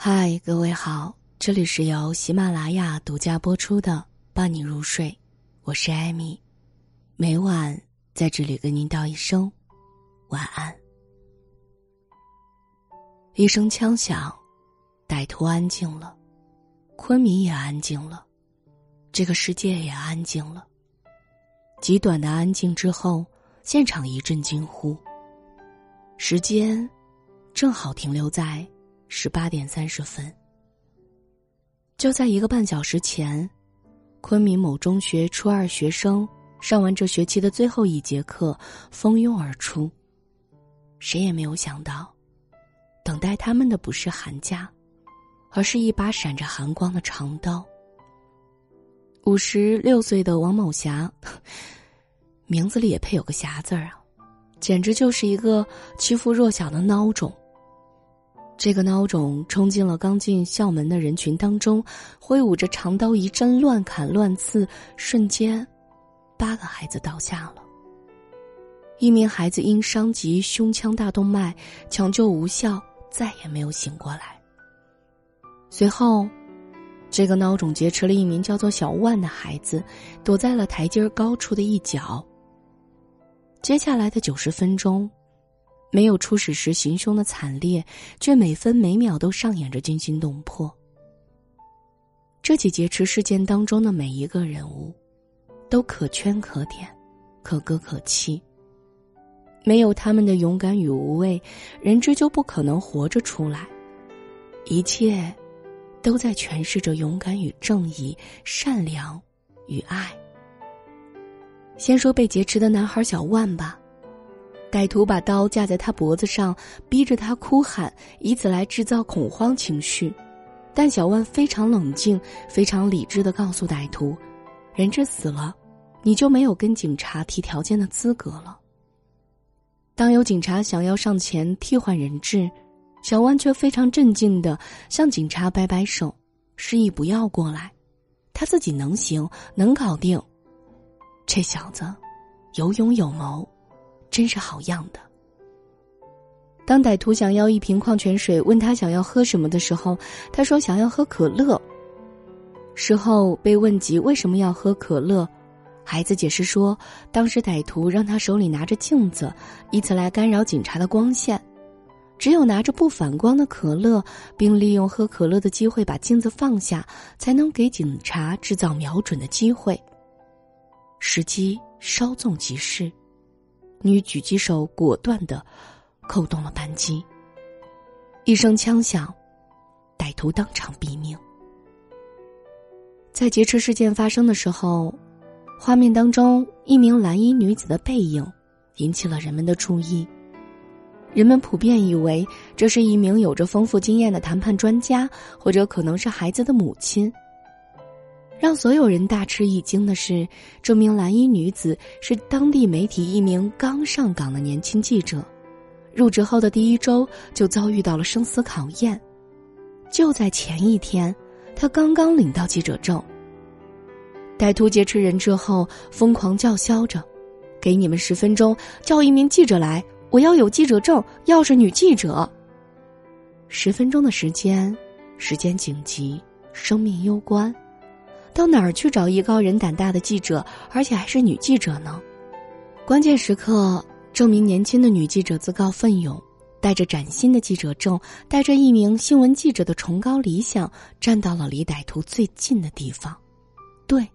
嗨，各位好，这里是由喜马拉雅独家播出的《伴你入睡》，我是艾米，每晚在这里跟您道一声晚安。一声枪响，歹徒安静了，昆明也安静了，这个世界也安静了。极短的安静之后，现场一阵惊呼。时间正好停留在。十八点三十分，就在一个半小时前，昆明某中学初二学生上完这学期的最后一节课，蜂拥而出。谁也没有想到，等待他们的不是寒假，而是一把闪着寒光的长刀。五十六岁的王某霞，名字里也配有个“霞”字儿啊，简直就是一个欺负弱小的孬种。这个孬种冲进了刚进校门的人群当中，挥舞着长刀一阵乱砍乱刺，瞬间，八个孩子倒下了。一名孩子因伤及胸腔大动脉，抢救无效，再也没有醒过来。随后，这个孬种劫持了一名叫做小万的孩子，躲在了台阶高处的一角。接下来的九十分钟。没有初始时行凶的惨烈，却每分每秒都上演着惊心动魄。这起劫持事件当中的每一个人物，都可圈可点，可歌可泣。没有他们的勇敢与无畏，人质就不可能活着出来。一切，都在诠释着勇敢与正义、善良与爱。先说被劫持的男孩小万吧。歹徒把刀架在他脖子上，逼着他哭喊，以此来制造恐慌情绪。但小万非常冷静、非常理智的告诉歹徒：“人质死了，你就没有跟警察提条件的资格了。”当有警察想要上前替换人质，小万却非常镇静的向警察摆摆手，示意不要过来，他自己能行，能搞定。这小子有勇有谋。真是好样的。当歹徒想要一瓶矿泉水，问他想要喝什么的时候，他说想要喝可乐。事后被问及为什么要喝可乐，孩子解释说，当时歹徒让他手里拿着镜子，以此来干扰警察的光线。只有拿着不反光的可乐，并利用喝可乐的机会把镜子放下，才能给警察制造瞄准的机会。时机稍纵即逝。女狙击手果断的扣动了扳机，一声枪响，歹徒当场毙命。在劫持事件发生的时候，画面当中一名蓝衣女子的背影引起了人们的注意，人们普遍以为这是一名有着丰富经验的谈判专家，或者可能是孩子的母亲。让所有人大吃一惊的是，这名蓝衣女子是当地媒体一名刚上岗的年轻记者，入职后的第一周就遭遇到了生死考验。就在前一天，她刚刚领到记者证。歹徒劫持人质后，疯狂叫嚣着：“给你们十分钟，叫一名记者来，我要有记者证，要是女记者。”十分钟的时间，时间紧急，生命攸关。到哪儿去找艺高人胆大的记者，而且还是女记者呢？关键时刻，这名年轻的女记者自告奋勇，带着崭新的记者证，带着一名新闻记者的崇高理想，站到了离歹徒最近的地方。对，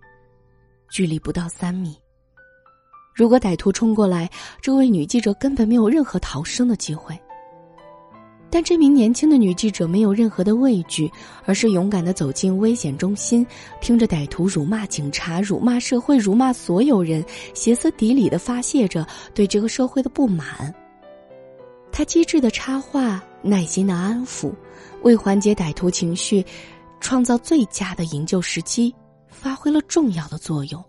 距离不到三米。如果歹徒冲过来，这位女记者根本没有任何逃生的机会。但这名年轻的女记者没有任何的畏惧，而是勇敢的走进危险中心，听着歹徒辱骂警察、辱骂社会、辱骂所有人，歇斯底里的发泄着对这个社会的不满。他机智的插话，耐心的安抚，为缓解歹徒情绪，创造最佳的营救时机，发挥了重要的作用。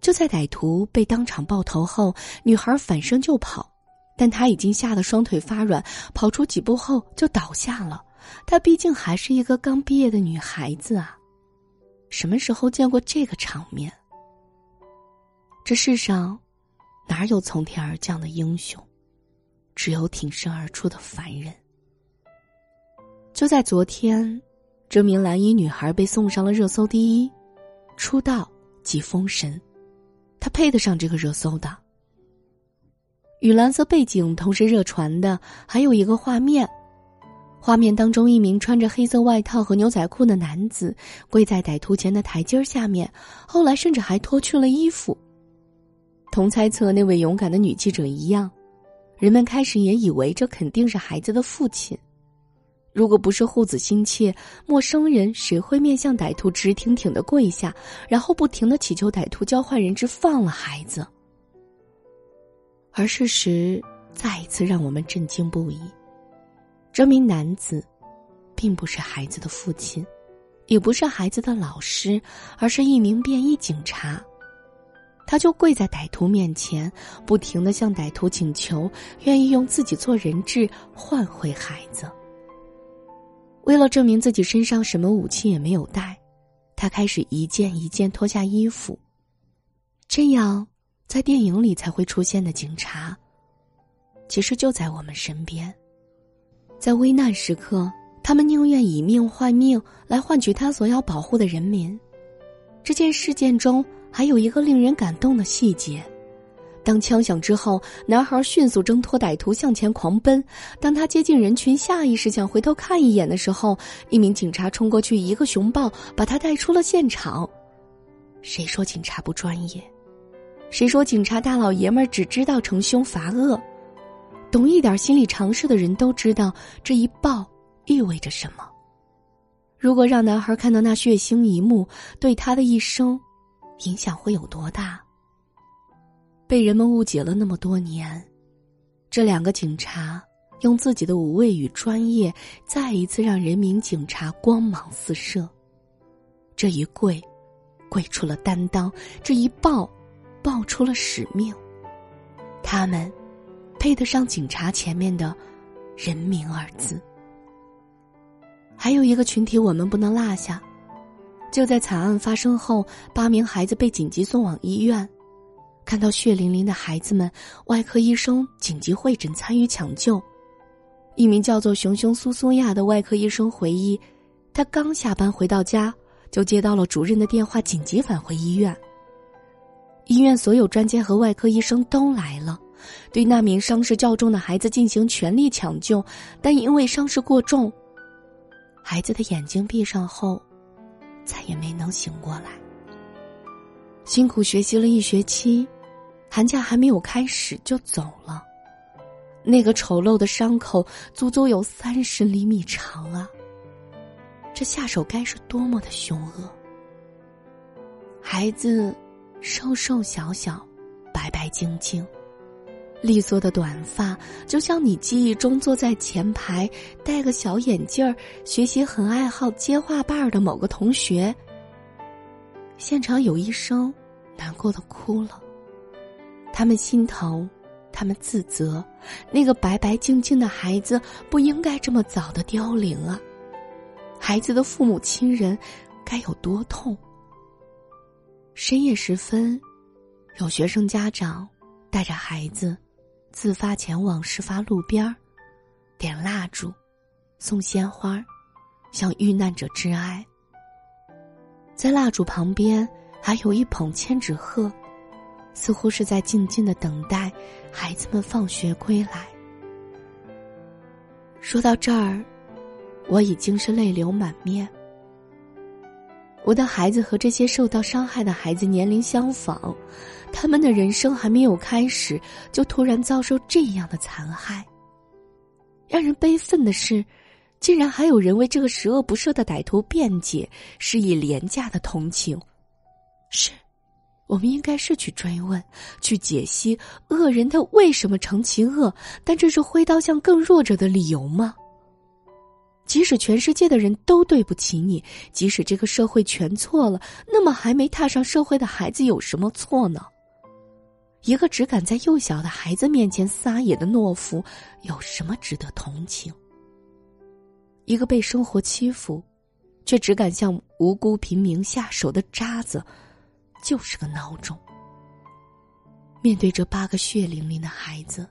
就在歹徒被当场爆头后，女孩反身就跑。但她已经吓得双腿发软，跑出几步后就倒下了。她毕竟还是一个刚毕业的女孩子啊，什么时候见过这个场面？这世上哪有从天而降的英雄，只有挺身而出的凡人。就在昨天，这名蓝衣女孩被送上了热搜第一，出道即封神，她配得上这个热搜的。与蓝色背景同时热传的还有一个画面，画面当中一名穿着黑色外套和牛仔裤的男子跪在歹徒前的台阶下面，后来甚至还脱去了衣服。同猜测那位勇敢的女记者一样，人们开始也以为这肯定是孩子的父亲。如果不是护子心切，陌生人谁会面向歹徒直挺挺的跪下，然后不停的祈求歹徒交换人质放了孩子？而事实再一次让我们震惊不已。这名男子，并不是孩子的父亲，也不是孩子的老师，而是一名便衣警察。他就跪在歹徒面前，不停的向歹徒请求，愿意用自己做人质换回孩子。为了证明自己身上什么武器也没有带，他开始一件一件脱下衣服。这样，在电影里才会出现的警察，其实就在我们身边。在危难时刻，他们宁愿以命换命来换取他所要保护的人民。这件事件中还有一个令人感动的细节。当枪响之后，男孩迅速挣脱歹徒，向前狂奔。当他接近人群，下意识想回头看一眼的时候，一名警察冲过去，一个熊抱把他带出了现场。谁说警察不专业？谁说警察大老爷们儿只知道惩凶罚恶？懂一点心理常识的人都知道，这一抱意味着什么。如果让男孩看到那血腥一幕，对他的一生影响会有多大？被人们误解了那么多年，这两个警察用自己的无畏与专业，再一次让人民警察光芒四射。这一跪，跪出了担当；这一抱，报出了使命。他们配得上警察前面的“人民”二字。还有一个群体我们不能落下，就在惨案发生后，八名孩子被紧急送往医院。看到血淋淋的孩子们，外科医生紧急会诊参与抢救。一名叫做熊熊苏苏亚的外科医生回忆，他刚下班回到家，就接到了主任的电话，紧急返回医院。医院所有专家和外科医生都来了，对那名伤势较重的孩子进行全力抢救，但因为伤势过重，孩子的眼睛闭上后，再也没能醒过来。辛苦学习了一学期。寒假还没有开始就走了，那个丑陋的伤口足足有三十厘米长啊！这下手该是多么的凶恶！孩子瘦瘦小小，白白净净，利索的短发，就像你记忆中坐在前排戴个小眼镜儿、学习很爱好接画瓣的某个同学。现场有医生难过的哭了。他们心疼，他们自责，那个白白净净的孩子不应该这么早的凋零啊！孩子的父母亲人该有多痛？深夜时分，有学生家长带着孩子自发前往事发路边儿，点蜡烛，送鲜花，向遇难者致哀。在蜡烛旁边还有一捧千纸鹤。似乎是在静静的等待孩子们放学归来。说到这儿，我已经是泪流满面。我的孩子和这些受到伤害的孩子年龄相仿，他们的人生还没有开始，就突然遭受这样的残害。让人悲愤的是，竟然还有人为这个十恶不赦的歹徒辩解，施以廉价的同情。是。我们应该是去追问、去解析恶人他为什么成其恶，但这是挥刀向更弱者的理由吗？即使全世界的人都对不起你，即使这个社会全错了，那么还没踏上社会的孩子有什么错呢？一个只敢在幼小的孩子面前撒野的懦夫，有什么值得同情？一个被生活欺负，却只敢向无辜平民下手的渣子。就是个孬种。面对这八个血淋淋的孩子，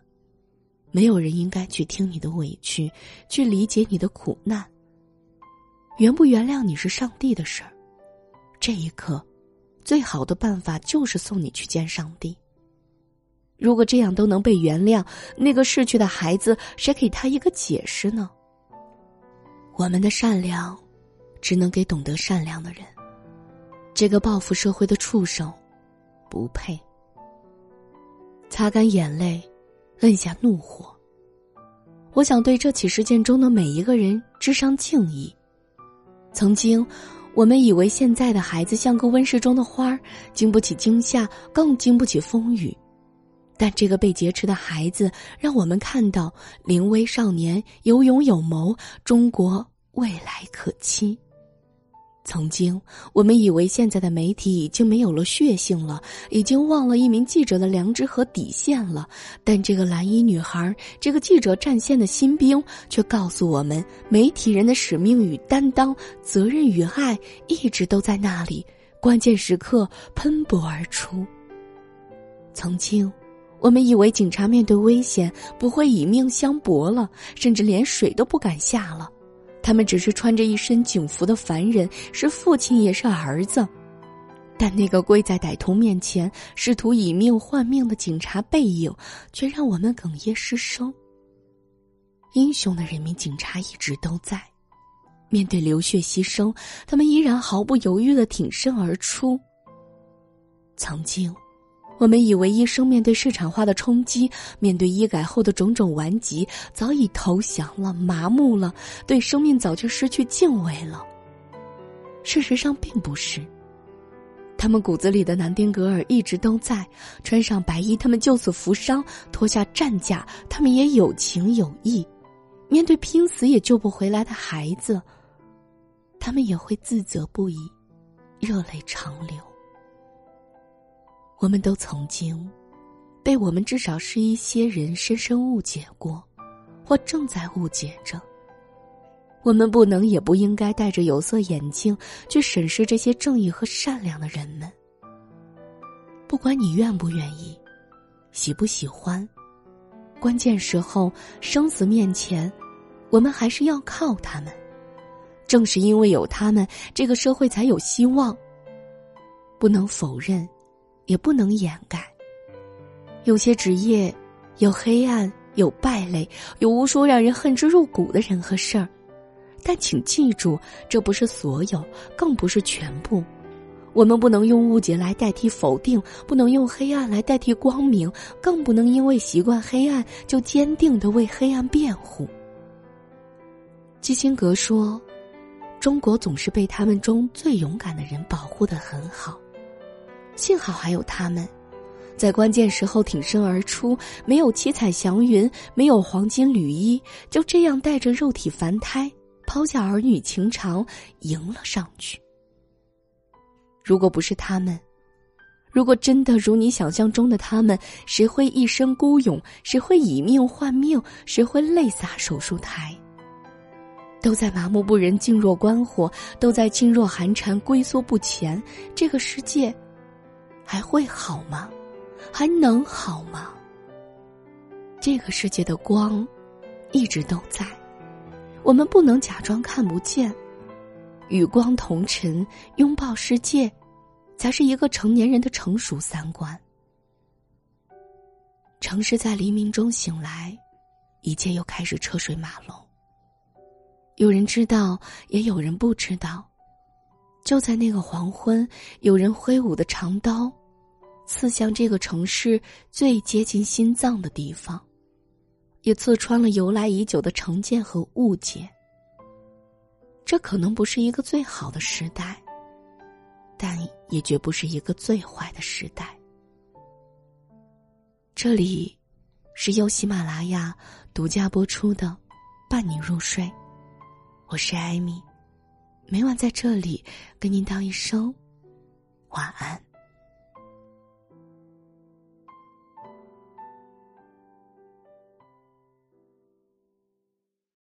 没有人应该去听你的委屈，去理解你的苦难，原不原谅你是上帝的事儿。这一刻，最好的办法就是送你去见上帝。如果这样都能被原谅，那个逝去的孩子，谁给他一个解释呢？我们的善良，只能给懂得善良的人。这个报复社会的畜生，不配。擦干眼泪，摁下怒火。我想对这起事件中的每一个人致上敬意。曾经，我们以为现在的孩子像个温室中的花儿，经不起惊吓，更经不起风雨。但这个被劫持的孩子，让我们看到临危少年有勇有谋，中国未来可期。曾经，我们以为现在的媒体已经没有了血性了，已经忘了一名记者的良知和底线了。但这个蓝衣女孩，这个记者战线的新兵，却告诉我们：媒体人的使命与担当、责任与爱，一直都在那里。关键时刻喷薄而出。曾经，我们以为警察面对危险不会以命相搏了，甚至连水都不敢下了。他们只是穿着一身警服的凡人，是父亲也是儿子，但那个跪在歹徒面前试图以命换命的警察背影，却让我们哽咽失声。英雄的人民警察一直都在，面对流血牺牲，他们依然毫不犹豫的挺身而出。曾经。我们以为医生面对市场化的冲击，面对医改后的种种顽疾，早已投降了、麻木了，对生命早就失去敬畏了。事实上并不是，他们骨子里的南丁格尔一直都在。穿上白衣，他们救死扶伤；脱下战甲，他们也有情有义。面对拼死也救不回来的孩子，他们也会自责不已，热泪长流。我们都曾经，被我们至少是一些人深深误解过，或正在误解着。我们不能也不应该戴着有色眼镜去审视这些正义和善良的人们。不管你愿不愿意，喜不喜欢，关键时候生死面前，我们还是要靠他们。正是因为有他们，这个社会才有希望。不能否认。也不能掩盖。有些职业，有黑暗，有败类，有无数让人恨之入骨的人和事儿。但请记住，这不是所有，更不是全部。我们不能用误解来代替否定，不能用黑暗来代替光明，更不能因为习惯黑暗就坚定的为黑暗辩护。基辛格说：“中国总是被他们中最勇敢的人保护的很好。”幸好还有他们，在关键时候挺身而出，没有七彩祥云，没有黄金缕衣，就这样带着肉体凡胎，抛下儿女情长，迎了上去。如果不是他们，如果真的如你想象中的他们，谁会一生孤勇？谁会以命换命？谁会泪洒手术台？都在麻木不仁、静若观火，都在噤若寒蝉、龟缩不前。这个世界。还会好吗？还能好吗？这个世界的光，一直都在，我们不能假装看不见。与光同尘，拥抱世界，才是一个成年人的成熟三观。城市在黎明中醒来，一切又开始车水马龙。有人知道，也有人不知道。就在那个黄昏，有人挥舞的长刀，刺向这个城市最接近心脏的地方，也刺穿了由来已久的成见和误解。这可能不是一个最好的时代，但也绝不是一个最坏的时代。这里，是由喜马拉雅独家播出的《伴你入睡》，我是艾米。每晚在这里跟您道一声晚安。